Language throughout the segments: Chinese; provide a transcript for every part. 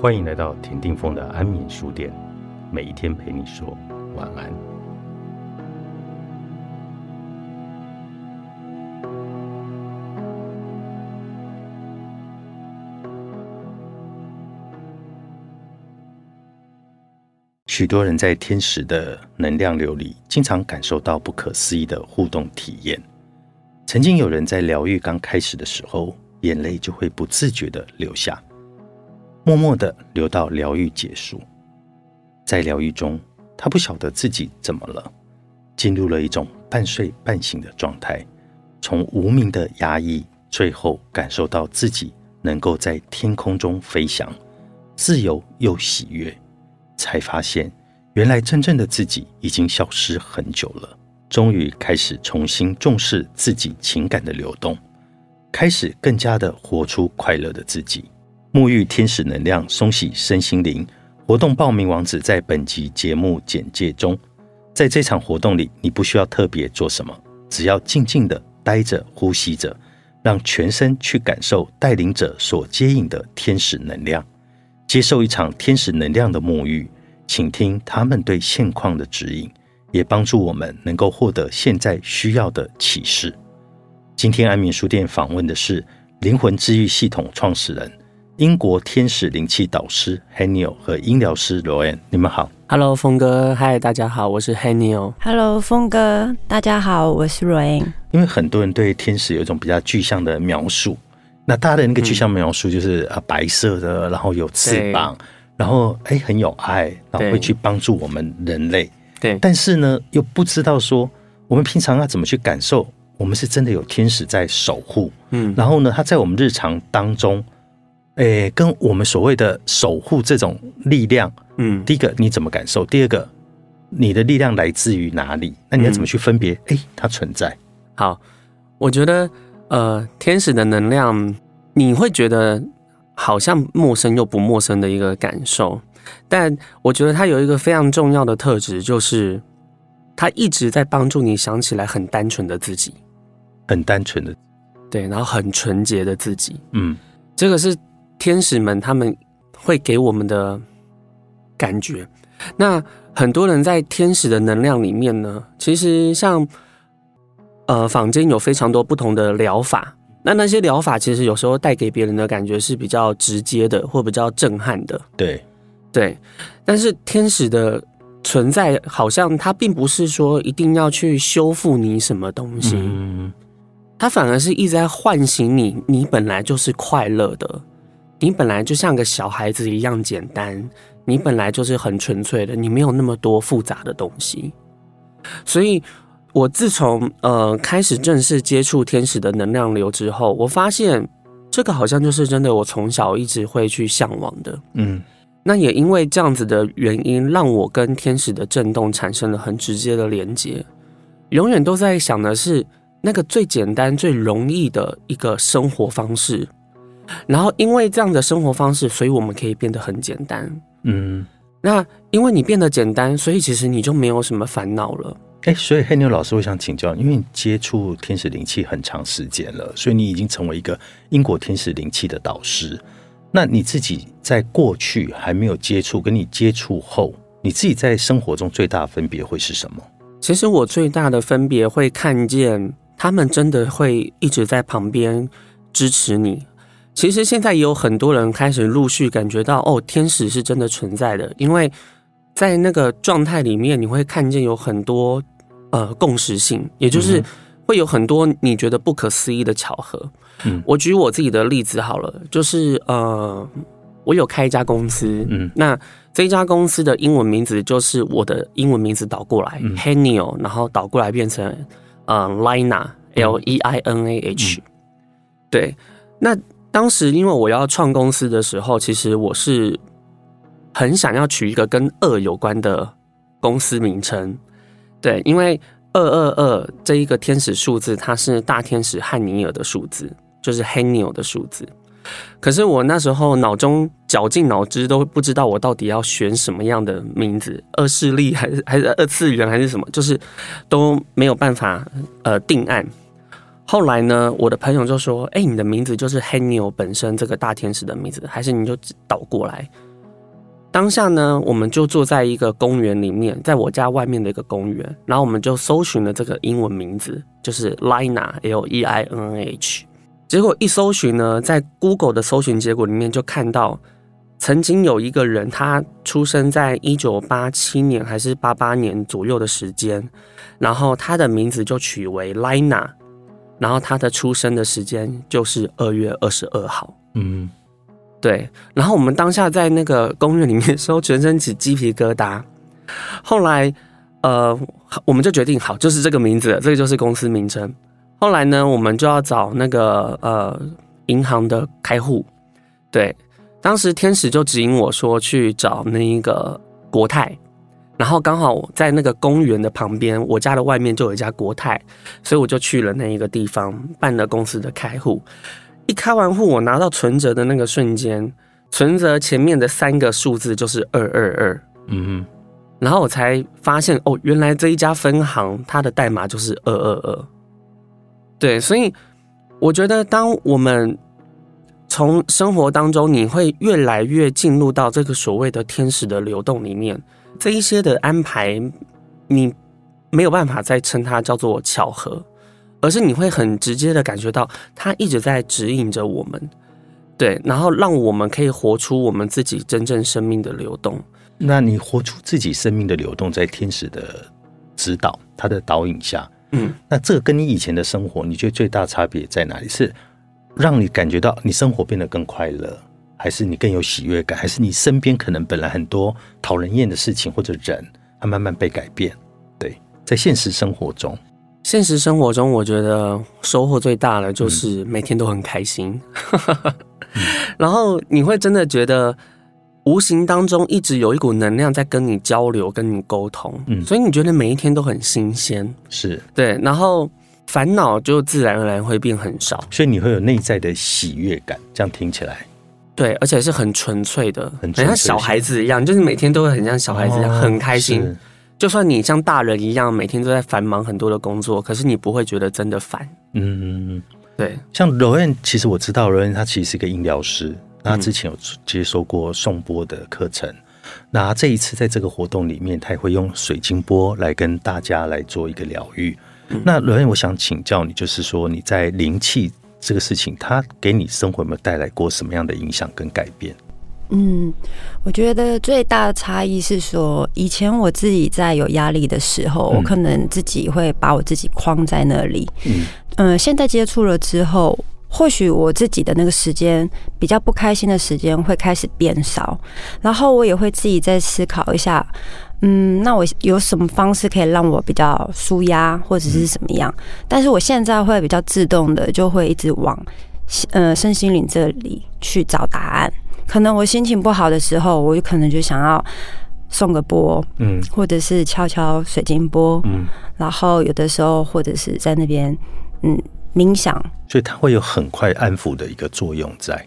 欢迎来到田定峰的安眠书店，每一天陪你说晚安。许多人在天使的能量流里，经常感受到不可思议的互动体验。曾经有人在疗愈刚开始的时候，眼泪就会不自觉的流下。默默的流到疗愈结束，在疗愈中，他不晓得自己怎么了，进入了一种半睡半醒的状态，从无名的压抑，最后感受到自己能够在天空中飞翔，自由又喜悦，才发现原来真正的自己已经消失很久了。终于开始重新重视自己情感的流动，开始更加的活出快乐的自己。沐浴天使能量，松洗身心灵。活动报名网址在本集节目简介中。在这场活动里，你不需要特别做什么，只要静静的待着，呼吸着，让全身去感受带领者所接引的天使能量，接受一场天使能量的沐浴，请听他们对现况的指引，也帮助我们能够获得现在需要的启示。今天安眠书店访问的是灵魂治愈系统创始人。英国天使灵气导师 Haniel 和音疗师 Roan，你们好。Hello，峰哥，嗨，大家好，我是 Haniel。Hello，峰哥，大家好，我是 Roan。因为很多人对天使有一种比较具象的描述，那大家的那个具象描述就是啊，白色的，然后有翅膀，然后哎很有爱，然后会去帮助我们人类。对，但是呢，又不知道说我们平常要怎么去感受，我们是真的有天使在守护。嗯，然后呢，他在我们日常当中。诶，跟我们所谓的守护这种力量，嗯，第一个你怎么感受？第二个，你的力量来自于哪里？那你要怎么去分别？哎，它存在。好，我觉得，呃，天使的能量，你会觉得好像陌生又不陌生的一个感受，但我觉得它有一个非常重要的特质，就是它一直在帮助你想起来很单纯的自己，很单纯的，对，然后很纯洁的自己，嗯，这个是。天使们他们会给我们的感觉，那很多人在天使的能量里面呢，其实像呃坊间有非常多不同的疗法，那那些疗法其实有时候带给别人的感觉是比较直接的或比较震撼的，对。对，但是天使的存在好像它并不是说一定要去修复你什么东西，嗯，它反而是一直在唤醒你，你本来就是快乐的。你本来就像个小孩子一样简单，你本来就是很纯粹的，你没有那么多复杂的东西。所以，我自从呃开始正式接触天使的能量流之后，我发现这个好像就是真的，我从小一直会去向往的。嗯，那也因为这样子的原因，让我跟天使的震动产生了很直接的连接。永远都在想的是那个最简单、最容易的一个生活方式。然后，因为这样的生活方式，所以我们可以变得很简单。嗯，那因为你变得简单，所以其实你就没有什么烦恼了。哎，所以黑牛老师，我想请教，因为你接触天使灵气很长时间了，所以你已经成为一个英国天使灵气的导师。那你自己在过去还没有接触，跟你接触后，你自己在生活中最大的分别会是什么？其实我最大的分别会看见他们真的会一直在旁边支持你。其实现在也有很多人开始陆续感觉到，哦，天使是真的存在的，因为在那个状态里面，你会看见有很多呃共识性，也就是会有很多你觉得不可思议的巧合。嗯，我举我自己的例子好了，就是呃，我有开一家公司，嗯，那这家公司的英文名字就是我的英文名字倒过来，Haniel，然后倒过来变成呃 Lina，L E I N A H，对，那。当时因为我要创公司的时候，其实我是很想要取一个跟二有关的公司名称，对，因为二二二这一个天使数字，它是大天使汉尼尔的数字，就是 Haniel 的数字。可是我那时候脑中绞尽脑汁都不知道我到底要选什么样的名字，二势力还是还是二次元还是什么，就是都没有办法呃定案。后来呢，我的朋友就说：“哎，你的名字就是 Haniel 本身这个大天使的名字，还是你就倒过来？”当下呢，我们就坐在一个公园里面，在我家外面的一个公园，然后我们就搜寻了这个英文名字，就是 Lina，L E I N N H。结果一搜寻呢，在 Google 的搜寻结果里面就看到，曾经有一个人，他出生在一九八七年还是八八年左右的时间，然后他的名字就取为 Lina，然后他的出生的时间就是二月二十二号。嗯，对，然后我们当下在那个公园里面的时候，全身起鸡皮疙瘩。后来，呃，我们就决定好，就是这个名字，这个就是公司名称。后来呢，我们就要找那个呃银行的开户。对，当时天使就指引我说去找那一个国泰，然后刚好在那个公园的旁边，我家的外面就有一家国泰，所以我就去了那一个地方办了公司的开户。一开完户，我拿到存折的那个瞬间，存折前面的三个数字就是二二二，嗯然后我才发现哦，原来这一家分行它的代码就是二二二。对，所以我觉得，当我们从生活当中，你会越来越进入到这个所谓的天使的流动里面，这一些的安排，你没有办法再称它叫做巧合，而是你会很直接的感觉到，它一直在指引着我们，对，然后让我们可以活出我们自己真正生命的流动。那你活出自己生命的流动，在天使的指导、他的导引下，嗯，那这个跟你以前的生活，你觉得最大差别在哪里？是让你感觉到你生活变得更快乐，还是你更有喜悦感，还是你身边可能本来很多讨人厌的事情或者人，它慢慢被改变？对，在现实生活中，现实生活中，我觉得收获最大的就是每天都很开心，然后你会真的觉得无形当中一直有一股能量在跟你交流、跟你沟通，嗯。所以你觉得每一天都很新鲜，是，对，然后烦恼就自然而然会变很少，所以你会有内在的喜悦感。这样听起来，对，而且是很纯粹的，很纯粹像小孩子一样，就是每天都会很像小孩子一样、哦很开心。就算你像大人一样，每天都在繁忙很多的工作，可是你不会觉得真的烦，嗯，对，像柔恩，其实我知道柔恩他其实是一个音疗师，那他之前有接受过颂钵的课程。那这一次在这个活动里面，他也会用水晶波来跟大家来做一个疗愈。那罗恩，我想请教你，就是说你在灵气这个事情，它给你生活有没有带来过什么样的影响跟改变？嗯，我觉得最大的差异是说，以前我自己在有压力的时候，嗯我可能自己会把我自己框在那里。嗯嗯、现在接触了之后，或许我自己的那个时间比较不开心的时间会开始变少，然后我也会自己再思考一下，嗯，那我有什么方式可以让我比较舒压，或者是怎么样？但是我现在会比较自动的，就会一直往呃身心灵这里去找答案。可能我心情不好的时候，我就可能就想要送个波，嗯或者是敲敲水晶波，嗯，然后有的时候或者是在那边嗯冥想，所以它会有很快安抚的一个作用在。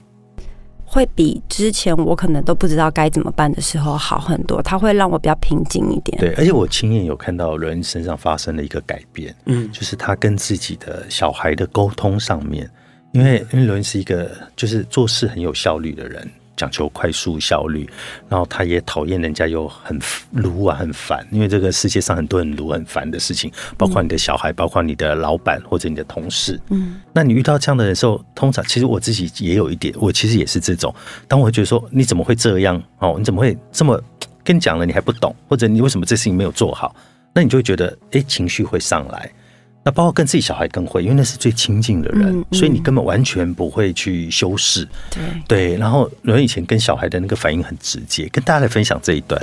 会比之前我可能都不知道该怎么办的时候好很多。它会让我比较平静一点。对，而且我亲眼有看到人身上发生了一个改变，嗯就是他跟自己的小孩的沟通上面，因为因为伦是一个就是做事很有效率的人，讲求快速效率，然后他也讨厌人家有很鲁啊很烦，因为这个世界上很多很鲁很烦的事情，包括你的小孩，包括你的老板或者你的同事，嗯那你遇到这样的人的时候，通常其实我自己也有一点，我其实也是这种。当我会觉得说你怎么会这样哦？你怎么会这么跟你讲了你还不懂，或者你为什么这事情没有做好？那你就会觉得哎情绪会上来。那包括跟自己小孩更会，因为那是最亲近的人，嗯嗯所以你根本完全不会去修饰。对对，然后我以前跟小孩的那个反应很直接，跟大家来分享这一段。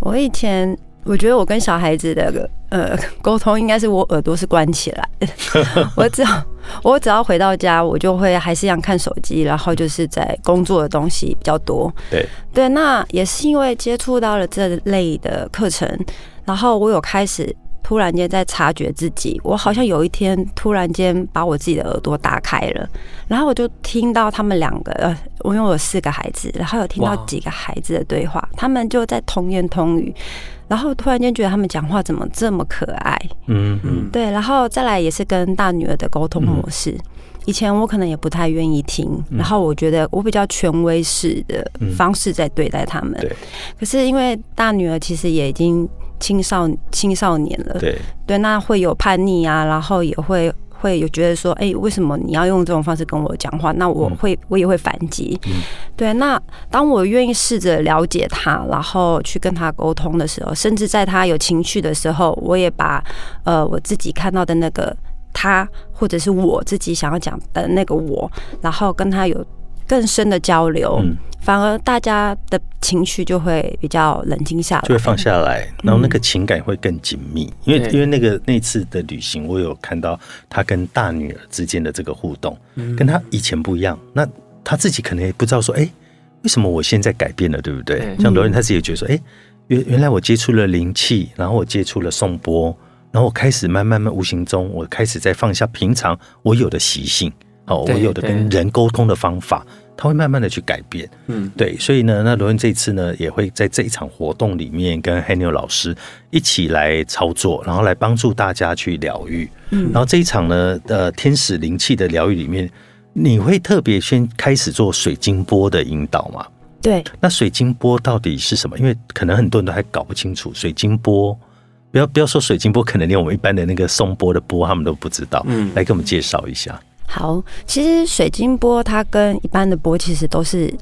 我以前我觉得我跟小孩子的呃沟通，应该是我耳朵是关起来的，我只要我只要回到家，我就会还是一样看手机，然后就是在工作的东西比较多。对，对，那也是因为接触到了这类的课程，然后我有开始突然间在察觉自己，我好像有一天突然间把我自己的耳朵打开了，然后我就听到他们两个，呃，我因为我有四个孩子，然后有听到几个孩子的对话，他们就在童言童语，然后突然间觉得他们讲话怎么这么可爱，嗯嗯。对，然后再来也是跟大女儿的沟通模式。以前我可能也不太愿意听，然后我觉得我比较权威式的方式在对待他们。对。可是因为大女儿其实也已经青少青少年了，对，对，那会有叛逆啊，然后也会会有觉得说，哎、为什么你要用这种方式跟我讲话？那我会、我也会反击。对，那当我愿意试着了解他，然后去跟他沟通的时候，甚至在他有情绪的时候，我也把呃我自己看到的那个他，或者是我自己想要讲的那个我，然后跟他有更深的交流，嗯。反而大家的情绪就会比较冷静下来，就会放下来，然后那个情感会更紧密，因为因为那个那次的旅行，我有看到他跟大女儿之间的这个互动，跟他以前不一样。那他自己可能也不知道说，哎、为什么我现在改变了，对不对？对。像罗恩他自己也觉得说，哎、原原来我接触了灵气，然后我接触了颂钵，然后我开始慢慢慢无形中，我开始在放下平常我有的习性，哦，我有的跟人沟通的方法，他会慢慢的去改变。嗯，对，所以呢，那罗恩这次呢，也会在这一场活动里面跟 e l 老师一起来操作，然后来帮助大家去疗愈。嗯，然后这一场呢，呃，天使灵气的疗愈里面，你会特别先开始做水晶波的引导嘛？对。那水晶波到底是什么？因为可能很多人都还搞不清楚水晶波。不要不要说水晶波，可能连我们一般的那个颂钵的波，他们都不知道。嗯来给我们介绍一下。好，其实水晶波它跟一般的波其实都是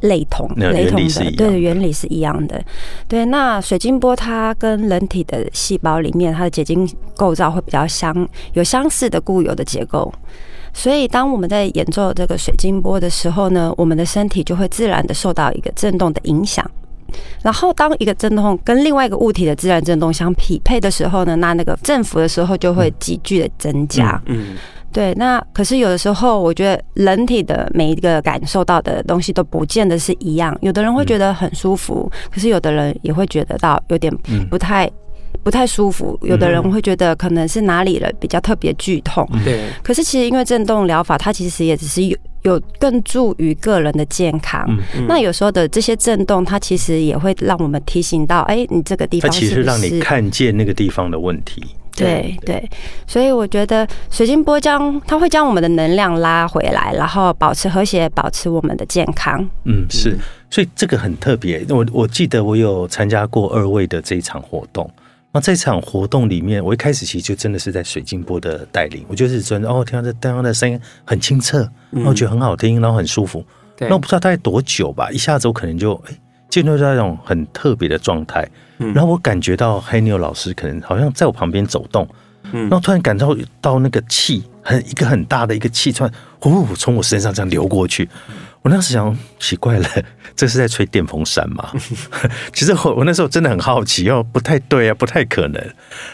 类同、那雷同的对，原理是一样的。对，那水晶波它跟人体的细胞里面它的结晶构造会比较相有相似的固有的结构。所以，当我们在演奏这个水晶波的时候呢，我们的身体就会自然的受到一个震动的影响。然后，当一个震动跟另外一个物体的自然震动相匹配的时候呢，那那个振幅的时候就会急剧的增加。嗯，对，那可是有的时候，我觉得人体的每一个感受到的东西都不见得是一样。有的人会觉得很舒服，可是有的人也会觉得到有点嗯不太、不太舒服。有的人会觉得可能是哪里了比较特别剧痛。对，可是其实因为震动疗法，它其实也只是有有更助于个人的健康。嗯那有时候的这些震动，它其实也会让我们提醒到，哎、你这个地方是不其实让你看见那个地方的问题。对对，所以我觉得水晶波将它会将我们的能量拉回来，然后保持和谐，保持我们的健康。嗯，是，所以这个很特别。我我记得我有参加过二位的这一场活动。那这场活动里面，我一开始其实就真的是在水晶波的带领，我就是真的哦，听到这刚刚的声音很清澈，然后觉得很好听，然后很舒服。对那我不知道大概多久吧，一下子我可能就哎进入到一种很特别的状态，嗯然后我感觉到黑妞老师可能好像在我旁边走动，嗯然后突然感到到那个气很一个很大的一个气突然呼从我身上这样流过去，我那时想奇怪了，这是在吹电风扇吗？其实我我那时候真的很好奇，哦，不太对啊，不太可能。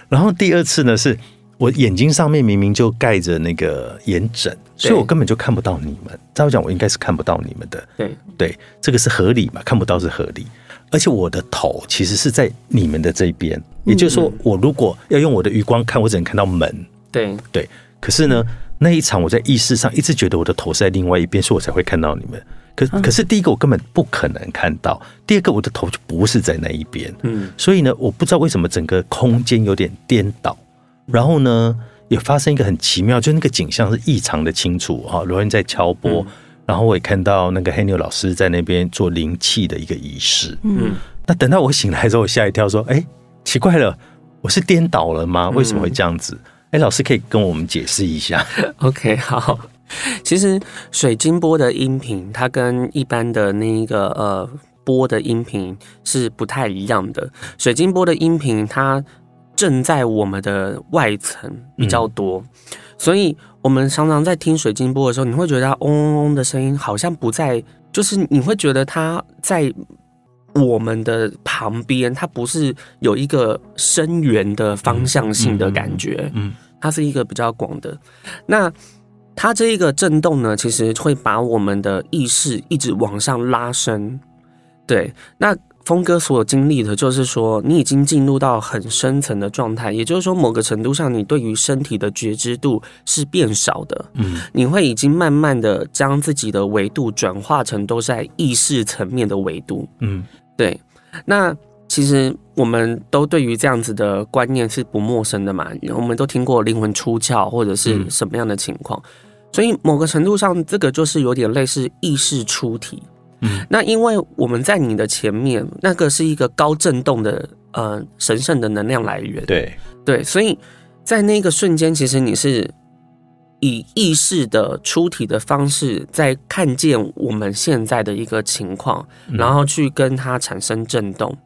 然后第二次呢，是我眼睛上面明明就盖着那个眼枕，所以我根本就看不到你们。照讲，我应该是看不到你们的。对，对，这个是合理嘛？看不到是合理，而且我的头其实是在你们的这边，也就是说，我如果要用我的余光看，我只能看到门。对，对，可是呢，那一场我在意识上一直觉得我的头是在另外一边，所以我才会看到你们。可可是第一个我根本不可能看到，第二个我的头就不是在那一边，嗯，所以呢，我不知道为什么整个空间有点颠倒，然后呢，也发生一个很奇妙，就那个景象是异常的清楚哈，罗恩在敲钵，然后我也看到那个黑牛老师在那边做灵气的一个仪式，嗯，那等到我醒来之后，我吓一跳，说：“哎、奇怪了，我是颠倒了吗？为什么会这样子？”哎、老师可以跟我们解释一下。OK，好。其实水晶波的音频，它跟一般的那个呃波的音频是不太一样的。水晶波的音频，它正在我们的外层比较多，所以我们常常在听水晶波的时候，你会觉得它嗡嗡嗡的声音好像不在，就是你会觉得它在我们的旁边，它不是有一个声源的方向性的感觉。嗯它是一个比较广的。那它这一个震动呢，其实会把我们的意识一直往上拉伸。对，那峰哥所经历的，就是说你已经进入到很深层的状态，也就是说，某个程度上，你对于身体的觉知度是变少的。嗯，你会已经慢慢的将自己的维度转化成都在意识层面的维度。嗯，对。那其实我们都对于这样子的观念是不陌生的嘛，我们都听过灵魂出窍或者是什么样的情况，所以某个程度上，这个就是有点类似意识出体。嗯，那因为我们在你的前面，那个是一个高震动的呃神圣的能量来源，对。对，所以在那个瞬间，其实你是以意识的出体的方式，在看见我们现在的一个情况，然后去跟它产生震动。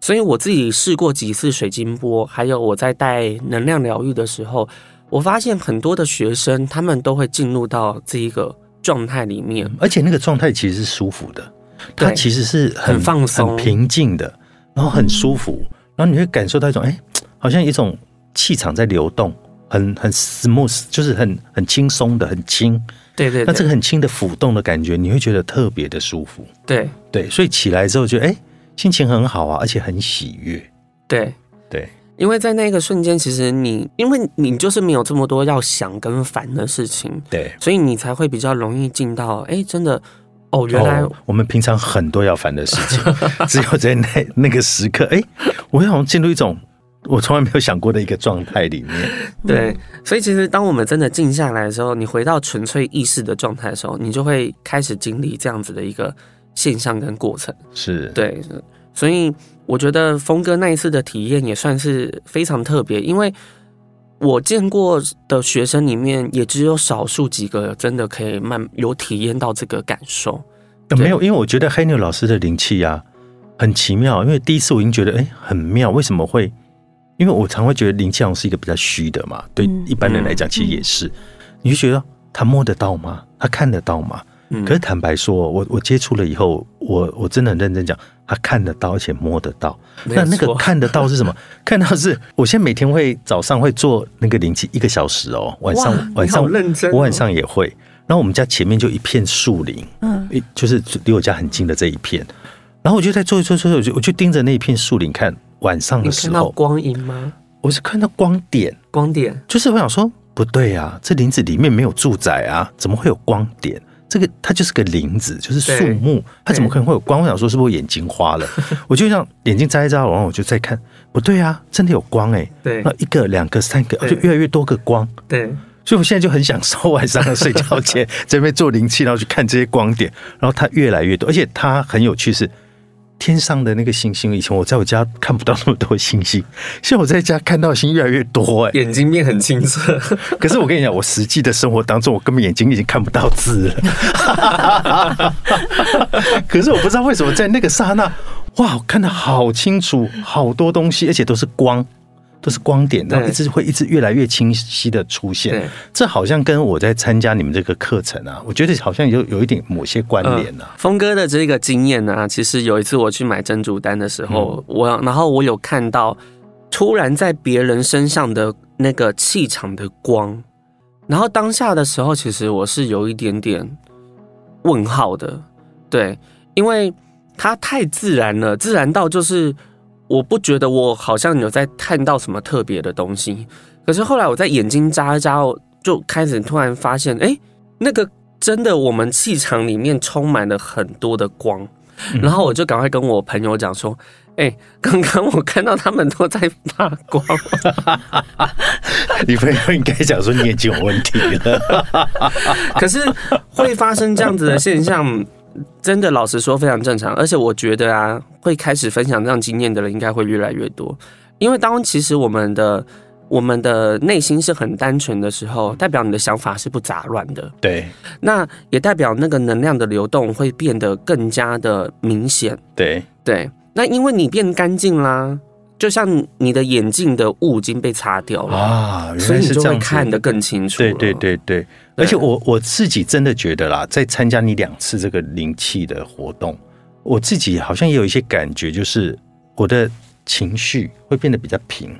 所以我自己试过几次水晶波，还有我在带能量疗愈的时候，我发现很多的学生他们都会进入到这一个状态里面。而且那个状态其实是舒服的，它其实是很很放松很平静的，然后很舒服，然后你会感受到一种哎，好像一种气场在流动，很很 smooth，就是很很轻松的，很轻。对对对那这个很轻的浮动的感觉，你会觉得特别的舒服。对对，所以起来之后觉得哎，心情很好啊，而且很喜悦。对。对，因为在那个瞬间，其实你因为你就是没有这么多要想跟烦的事情，对。所以你才会比较容易进到哎，真的哦，原来、哦、我们平常很多要烦的事情，只有在那那个时刻，哎，我好像进入一种我从来没有想过的一个状态里面。对，所以其实当我们真的静下来的时候，你回到纯粹意识的状态的时候，你就会开始经历这样子的一个现象跟过程。是，对，所以我觉得峰哥那一次的体验也算是非常特别，因为我见过的学生里面，也只有少数几个真的可以慢有体验到这个感受。呃没有，因为我觉得黑牛老师的灵气啊很奇妙，因为第一次我已经觉得哎很妙，为什么会？因为我常会觉得灵气好像是一个比较虚的嘛，对嗯一般人来讲其实也是，你就觉得他摸得到吗？他看得到吗？嗯可是坦白说，我我接触了以后，我我真的很认真讲，他看得到，而且摸得到。那那个看得到是什么？看到是我现在每天会早上会做那个灵气一个小时哦，晚上晚上认真哦我晚上也会。然后我们家前面就一片树林，嗯，一就是离我家很近的这一片。然后我就在做一做做，我就我就盯着那一片树林看。晚上的时候，看到光影吗？我是看到光点，光点，就是我想说不对啊，这林子里面没有住宅啊，怎么会有光点？这个它就是个林子，就是树木，它怎么可能会有光？我想说是不是我眼睛花了？我就让眼睛眨一眨，然后我就再看，不对啊，真的有光哎、对那一个、两个、三个，就越来越多个光。对，所以我现在就很享受晚上的睡觉前 在那边做灵气，然后去看这些光点，然后它越来越多，而且它很有趣是。天上的那个星星，以前我在我家看不到那么多星星，现在我在家看到的星越来越多哎、眼睛变很清澈。可是我跟你讲，我实际的生活当中，我根本眼睛已经看不到字了。可是我不知道为什么在那个刹那，哇，我看得好清楚，好多东西，而且都是光，都是光点，然后对一直会一直越来越清晰的出现对。这好像跟我在参加你们这个课程啊，我觉得好像有有一点某些关联啊。峰哥的这个经验呢、其实有一次我去买珍珠丹的时候，我然后我有看到突然在别人身上的那个气场的光，然后当下的时候，其实我是有一点点问号的，对，因为它太自然了，自然到就是我不觉得我好像有在看到什么特别的东西，可是后来我在眼睛眨一眨，就开始突然发现，哎，那个真的我们气场里面充满了很多的光，然后我就赶快跟我朋友讲说，哎，刚刚我看到他们都在发光，你朋友应该讲说你眼睛有问题了。可是会发生这样子的现象。真的，老实说非常正常，而且我觉得啊，会开始分享这样经验的人应该会越来越多，因为当其实我们的我们的内心是很单纯的时候，代表你的想法是不杂乱的，对那也代表那个能量的流动会变得更加的明显。对，对，那因为你变干净啦，就像你的眼镜的雾已经被擦掉了，啊，原所以你就会。看得更清楚。对对，对对，而且我我自己真的觉得啦，在参加你两次这个灵气的活动，我自己好像也有一些感觉，就是我的情绪会变得比较平，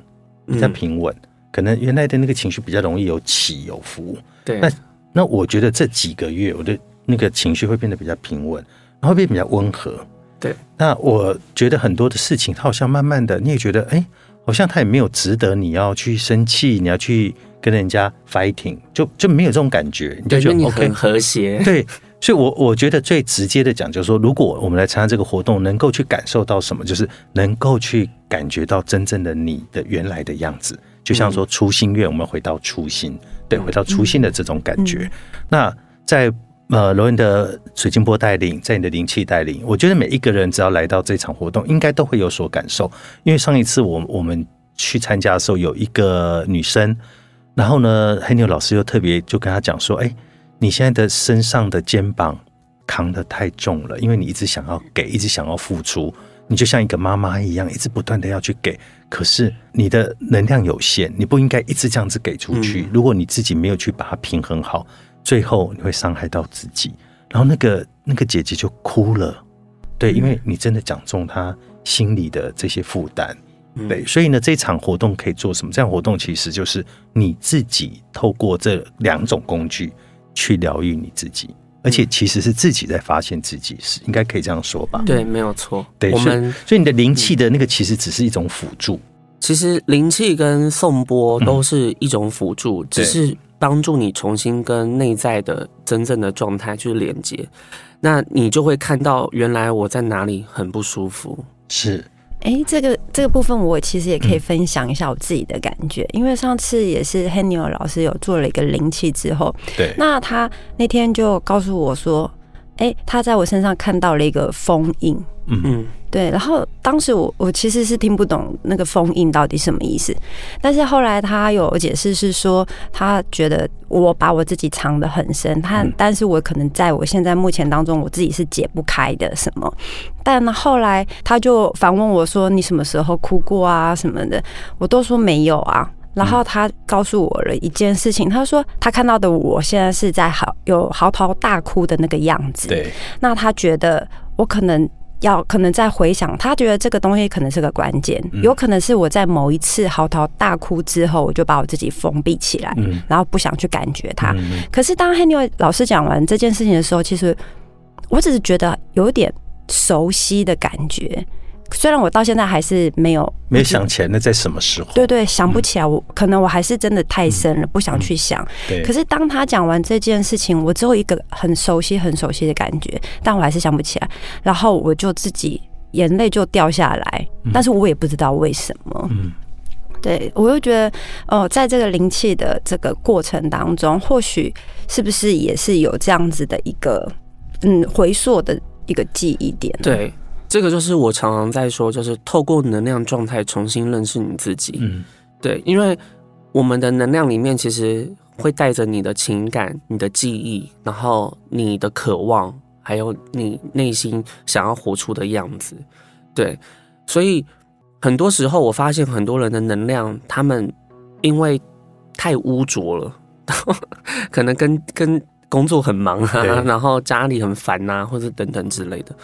比较嗯平稳。可能原来的那个情绪比较容易有起有伏，对那那我觉得这几个月我的那个情绪会变得比较平稳，然后会变得比较温和。对，那我觉得很多的事情，它好像慢慢的，你也觉得，哎，好像它也没有值得你要去生气，你要去跟人家 fighting，就就没有这种感觉，你就，觉得你 OK 很。和谐。对，所以我我觉得最直接的讲，就是说，如果我们来参加这个活动，能够去感受到什么，就是能够去感觉到真正的你的原来的样子，就像说初心愿，我们回到初心，对，回到初心的这种感觉。那在呃罗恩的水晶波带领，在你的灵气带领，我觉得每一个人只要来到这场活动，应该都会有所感受。因为上一次我我们去参加的时候，有一个女生，然后呢，黑牛老师又特别就跟他讲说，哎、你现在的身上的肩膀扛得太重了，因为你一直想要给，一直想要付出，你就像一个妈妈一样，一直不断的要去给，可是你的能量有限，你不应该一直这样子给出去。如果你自己没有去把它平衡好，最后你会伤害到自己。然后那个那个姐姐就哭了，对，因为你真的讲中她心里的这些负担。对，所以呢，这场活动可以做什么？这样活动其实就是你自己透过这两种工具去疗愈你自己，而且其实是自己在发现自己，是应该可以这样说吧？对，没有错。对，我们所以你的灵气的那个其实只是一种辅助，其实灵气跟颂钵都是一种辅助，嗯只是帮助你重新跟内在的真正的状态去连接，那你就会看到原来我在哪里很不舒服。是哎，这个这个部分我其实也可以分享一下我自己的感觉，因为上次也是 h e n i o 老师有做了一个灵气之后，对，那他那天就告诉我说，哎，他在我身上看到了一个封印。嗯，对，然后当时我我其实是听不懂那个封印到底什么意思，但是后来他有解释是说，他觉得我把我自己藏得很深，他、嗯。但是我可能在我现在目前当中，我自己是解不开的什么，但呢后来他就反问我说，你什么时候哭过啊什么的，我都说没有啊。然后他告诉我了一件事情，他说他看到的我现在是在嚎有嚎啕大哭的那个样子，对，那他觉得我可能要可能在回想，他觉得这个东西可能是个关键，嗯。有可能是我在某一次嚎啕大哭之后，我就把我自己封闭起来，嗯。然后不想去感觉它。嗯可是当 Henry 老师讲完这件事情的时候，其实我只是觉得有点熟悉的感觉，虽然我到现在还是没有没有想起来那在什么时候？对对，想不起来，我可能我还是真的太深了，不想去想。对，可是当他讲完这件事情，我只有一个很熟悉、很熟悉的感觉，但我还是想不起来。然后我就自己眼泪就掉下来，但是我也不知道为什么。嗯对我又觉得，哦，在这个灵气的这个过程当中，或许是不是也是有这样子的一个嗯回溯的一个记忆点？，对，这个就是我常常在说，就是透过能量状态重新认识你自己。嗯对，因为我们的能量里面其实会带着你的情感、你的记忆，然后你的渴望，还有你内心想要活出的样子。对，所以很多时候我发现很多人的能量，他们因为太污浊了，可能跟跟工作很忙啊，然后家里很烦呐、或者等等之类的，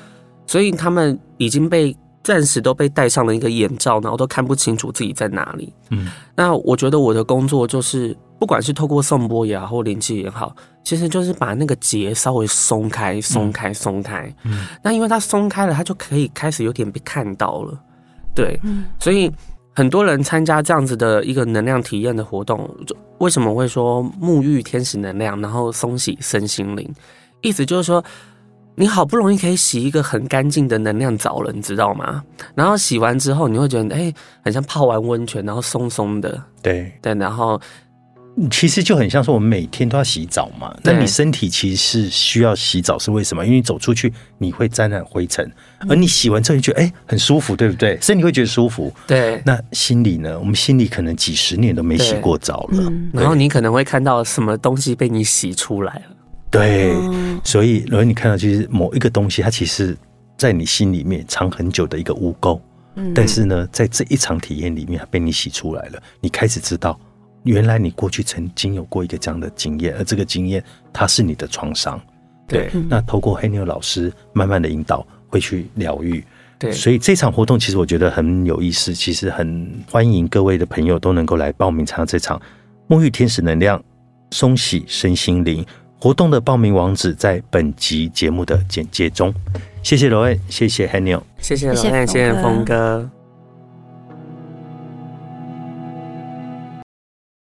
所以他们已经被暂时都被戴上了一个眼罩，然后都看不清楚自己在哪里。嗯那我觉得我的工作就是，不管是透过颂钵也好，或灵气也好，其实就是把那个结稍微松开、松开、松开。嗯那因为它松开了，它就可以开始有点被看到了。对，嗯所以很多人参加这样子的一个能量体验的活动，就为什么会说沐浴天使能量，然后松洗身心灵？意思就是说，你好不容易可以洗一个很干净的能量澡了，你知道吗？然后洗完之后，你会觉得，哎、很像泡完温泉，然后松松的，对，对，然后其实就很像说我们每天都要洗澡嘛。那你身体其实是需要洗澡，是为什么？因为你走出去你会沾染灰尘，而你洗完之后你觉得哎、很舒服，对不对？身体会觉得舒服。对，那心里呢？我们心里可能几十年都没洗过澡了。嗯然后你可能会看到什么东西被你洗出来了。对，嗯所以如果你看到其实某一个东西，它其实在你心里面藏很久的一个污垢，嗯但是呢，在这一场体验里面，它被你洗出来了。你开始知道，原来你过去曾经有过一个这样的经验，而这个经验它是你的创伤。对那透过黑妞老师慢慢的引导，会去疗愈。对，所以这场活动其实我觉得很有意思，其实很欢迎各位的朋友都能够来报名参加这场沐浴天使能量松洗身心灵活动的报名网址在本集节目的简介中。谢谢罗恩，谢谢 Haniel。谢谢罗谢谢恩，谢谢峰哥峰哥。